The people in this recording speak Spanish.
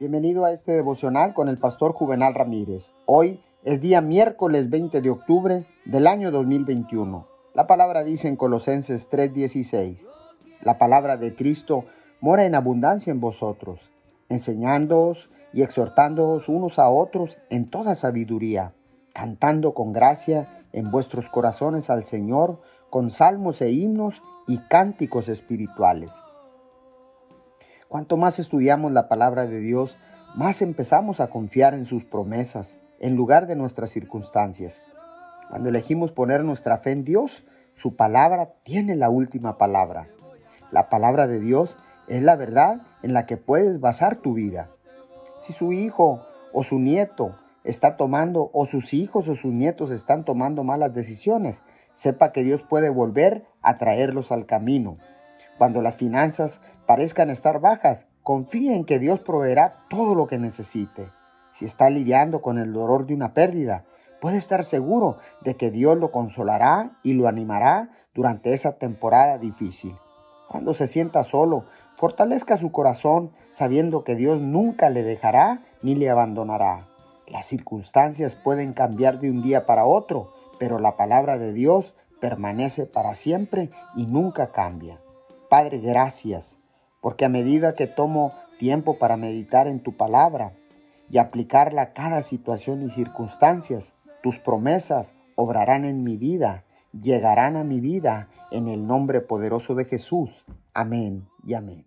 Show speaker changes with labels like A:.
A: Bienvenido a este devocional con el pastor Juvenal Ramírez. Hoy es día miércoles 20 de octubre del año 2021. La palabra dice en Colosenses 3:16, la palabra de Cristo mora en abundancia en vosotros, enseñándoos y exhortándoos unos a otros en toda sabiduría, cantando con gracia en vuestros corazones al Señor con salmos e himnos y cánticos espirituales Cuanto más estudiamos la palabra de Dios, más empezamos a confiar en sus promesas en lugar de nuestras circunstancias. Cuando elegimos poner nuestra fe en Dios, su palabra tiene la última palabra. La palabra de Dios es la verdad en la que puedes basar tu vida. Si su hijo o su nieto está tomando, o sus hijos o sus nietos están tomando malas decisiones, sepa que Dios puede volver a traerlos al camino. Cuando las finanzas parezcan estar bajas, confíe en que Dios proveerá todo lo que necesite. Si está lidiando con el dolor de una pérdida, puede estar seguro de que Dios lo consolará y lo animará durante esa temporada difícil. Cuando se sienta solo, fortalezca su corazón sabiendo que Dios nunca le dejará ni le abandonará. Las circunstancias pueden cambiar de un día para otro, pero la palabra de Dios permanece para siempre y nunca cambia. Padre, gracias, porque a medida que tomo tiempo para meditar en tu palabra y aplicarla a cada situación y circunstancias, tus promesas obrarán en mi vida, llegarán a mi vida en el nombre poderoso de Jesús. Amén y amén.